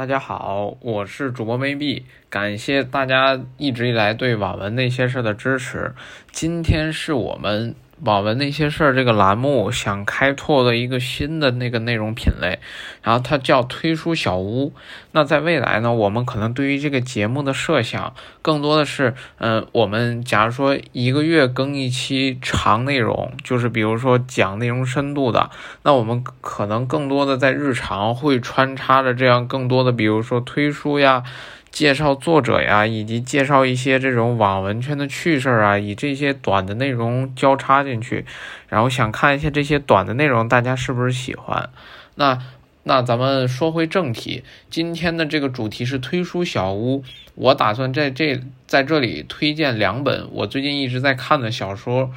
大家好，我是主播 maybe，，感谢大家一直以来对网文那些事的支持。今天是我们。网文那些事儿这个栏目想开拓的一个新的那个内容品类，然后它叫推书小屋。那在未来呢，我们可能对于这个节目的设想，更多的是，嗯，我们假如说一个月更一期长内容，就是比如说讲内容深度的，那我们可能更多的在日常会穿插着这样更多的，比如说推书呀。介绍作者呀，以及介绍一些这种网文圈的趣事啊，以这些短的内容交叉进去，然后想看一下这些短的内容，大家是不是喜欢？那那咱们说回正题，今天的这个主题是推书小屋，我打算在这在这里推荐两本我最近一直在看的小说，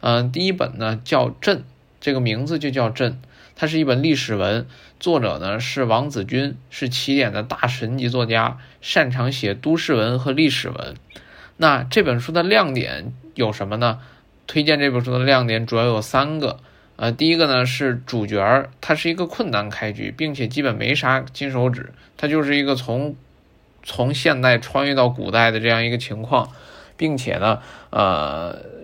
嗯，第一本呢叫《朕》，这个名字就叫《朕》。它是一本历史文，作者呢是王子君，是起点的大神级作家，擅长写都市文和历史文。那这本书的亮点有什么呢？推荐这本书的亮点主要有三个。呃，第一个呢是主角儿，他是一个困难开局，并且基本没啥金手指，他就是一个从从现代穿越到古代的这样一个情况，并且呢，呃。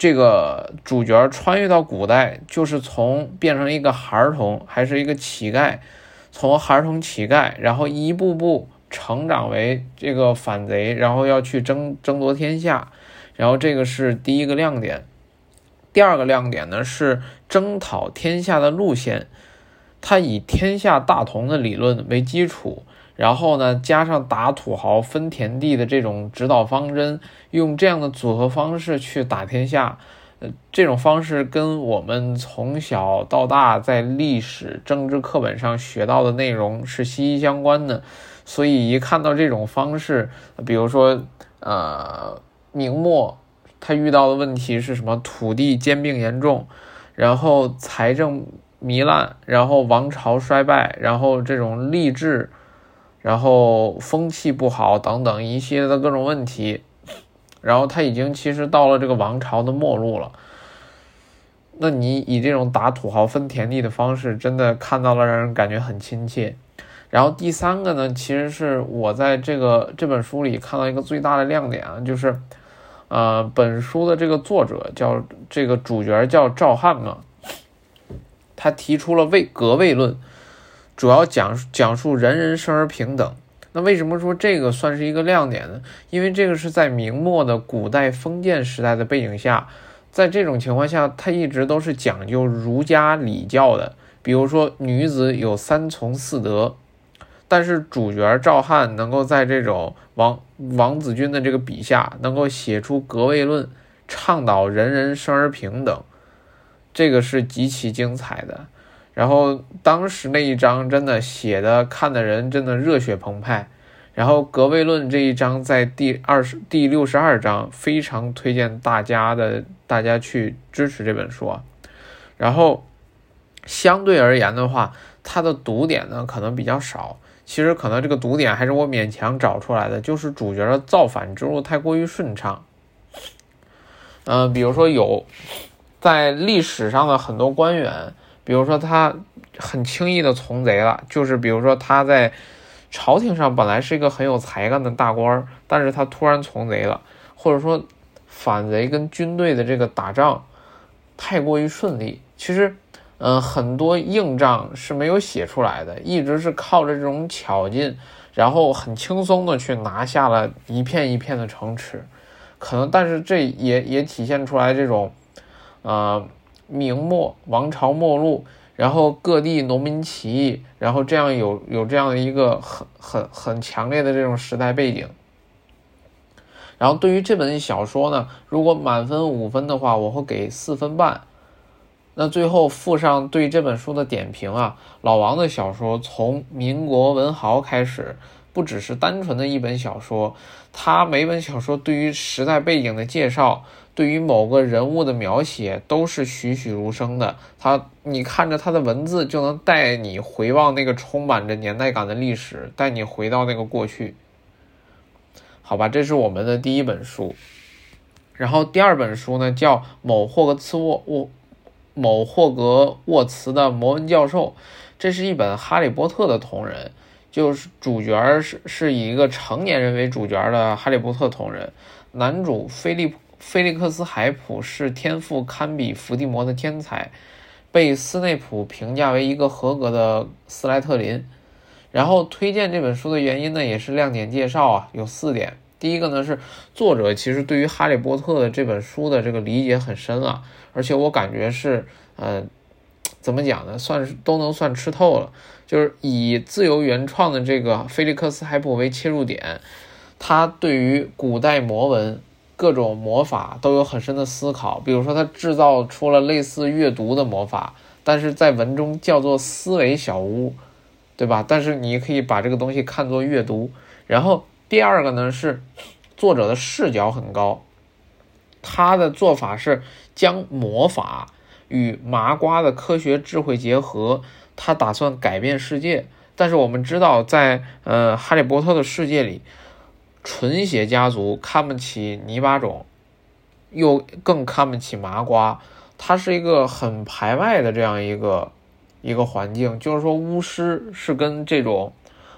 这个主角穿越到古代，就是从变成一个孩童，还是一个乞丐，从孩童乞丐，然后一步步成长为这个反贼，然后要去争争夺天下，然后这个是第一个亮点。第二个亮点呢是征讨天下的路线，他以天下大同的理论为基础。然后呢，加上打土豪分田地的这种指导方针，用这样的组合方式去打天下，呃，这种方式跟我们从小到大在历史、政治课本上学到的内容是息息相关的。所以一看到这种方式，比如说，呃，明末他遇到的问题是什么？土地兼并严重，然后财政糜烂，然后王朝衰败，然后这种吏治。然后风气不好等等一系列的各种问题，然后他已经其实到了这个王朝的末路了。那你以这种打土豪分田地的方式，真的看到了让人感觉很亲切。然后第三个呢，其实是我在这个这本书里看到一个最大的亮点啊，就是，呃，本书的这个作者叫这个主角叫赵汉嘛，他提出了位格位论。主要讲讲述人人生而平等。那为什么说这个算是一个亮点呢？因为这个是在明末的古代封建时代的背景下，在这种情况下，它一直都是讲究儒家礼教的。比如说，女子有三从四德，但是主角赵汉能够在这种王王子君的这个笔下，能够写出格位论，倡导人人生而平等，这个是极其精彩的。然后当时那一章真的写的看的人真的热血澎湃，然后格位论这一章在第二十第六十二章非常推荐大家的大家去支持这本书。然后相对而言的话，它的读点呢可能比较少，其实可能这个读点还是我勉强找出来的，就是主角的造反之路太过于顺畅。嗯，比如说有在历史上的很多官员。比如说他很轻易的从贼了，就是比如说他在朝廷上本来是一个很有才干的大官，但是他突然从贼了，或者说反贼跟军队的这个打仗太过于顺利，其实嗯很多硬仗是没有写出来的，一直是靠着这种巧劲，然后很轻松的去拿下了一片一片的城池，可能但是这也也体现出来这种呃。明末王朝末路，然后各地农民起义，然后这样有有这样的一个很很很强烈的这种时代背景。然后对于这本小说呢，如果满分五分的话，我会给四分半。那最后附上对这本书的点评啊，老王的小说从民国文豪开始，不只是单纯的一本小说，他每本小说对于时代背景的介绍。对于某个人物的描写都是栩栩如生的，他你看着他的文字就能带你回望那个充满着年代感的历史，带你回到那个过去。好吧，这是我们的第一本书，然后第二本书呢叫某霍格茨沃沃某霍格沃茨的摩恩教授，这是一本哈利波特的同人，就是主角是是以一个成年人为主角的《哈利波特》同人，男主菲利菲利克斯海普是天赋堪比伏地魔的天才，被斯内普评价为一个合格的斯莱特林。然后推荐这本书的原因呢，也是亮点介绍啊，有四点。第一个呢是作者其实对于《哈利波特》的这本书的这个理解很深啊，而且我感觉是，呃，怎么讲呢，算是都能算吃透了。就是以自由原创的这个菲利克斯海普为切入点，他对于古代魔文各种魔法都有很深的思考。比如说，他制造出了类似阅读的魔法，但是在文中叫做思维小屋。对吧？但是你可以把这个东西看作阅读。然后第二个呢是作者的视角很高，他的做法是将魔法与麻瓜的科学智慧结合，他打算改变世界。但是我们知道，在呃哈利波特的世界里，纯血家族看不起泥巴种，又更看不起麻瓜，他是一个很排外的这样一个。一个环境，就是说巫师是跟这种，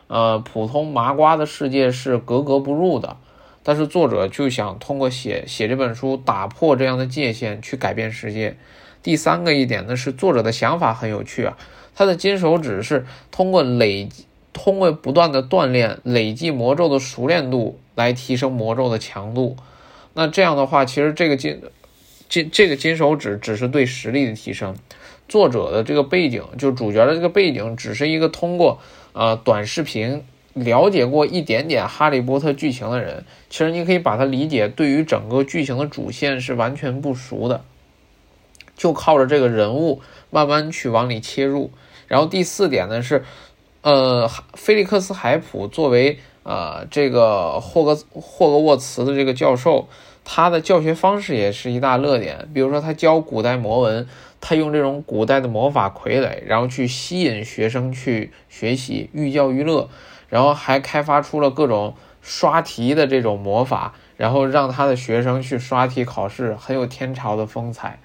呃，普通麻瓜的世界是格格不入的。但是作者就想通过写写这本书，打破这样的界限，去改变世界。第三个一点呢，是作者的想法很有趣啊。他的金手指是通过累，通过不断的锻炼，累计魔咒的熟练度来提升魔咒的强度。那这样的话，其实这个金金这个金手指只是对实力的提升。作者的这个背景，就主角的这个背景，只是一个通过呃短视频了解过一点点《哈利波特》剧情的人。其实你可以把它理解，对于整个剧情的主线是完全不熟的，就靠着这个人物慢慢去往里切入。然后第四点呢是，呃，菲利克斯海普作为呃这个霍格霍格沃茨的这个教授，他的教学方式也是一大热点。比如说他教古代魔文。他用这种古代的魔法傀儡，然后去吸引学生去学习，寓教于乐，然后还开发出了各种刷题的这种魔法，然后让他的学生去刷题考试，很有天朝的风采。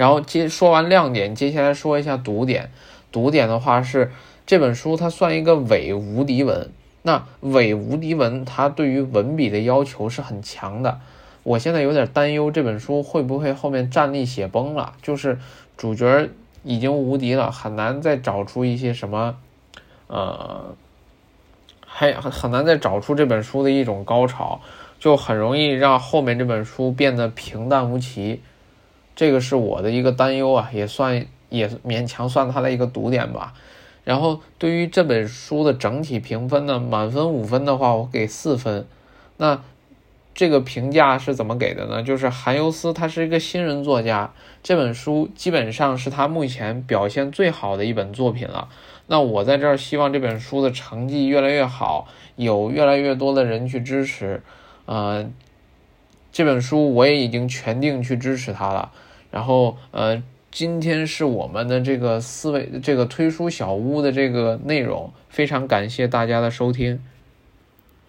然后接说完亮点，接下来说一下读点。读点的话是这本书它算一个伪无敌文，那伪无敌文它对于文笔的要求是很强的。我现在有点担忧这本书会不会后面战力写崩了，就是主角已经无敌了，很难再找出一些什么，呃，还很难再找出这本书的一种高潮，就很容易让后面这本书变得平淡无奇，这个是我的一个担忧啊，也算也勉强算它的一个堵点吧。然后对于这本书的整体评分呢，满分五分的话，我给四分，那。这个评价是怎么给的呢？就是韩尤斯他是一个新人作家，这本书基本上是他目前表现最好的一本作品了。那我在这儿希望这本书的成绩越来越好，有越来越多的人去支持。呃，这本书我也已经全定去支持他了。然后呃，今天是我们的这个思维这个推书小屋的这个内容，非常感谢大家的收听。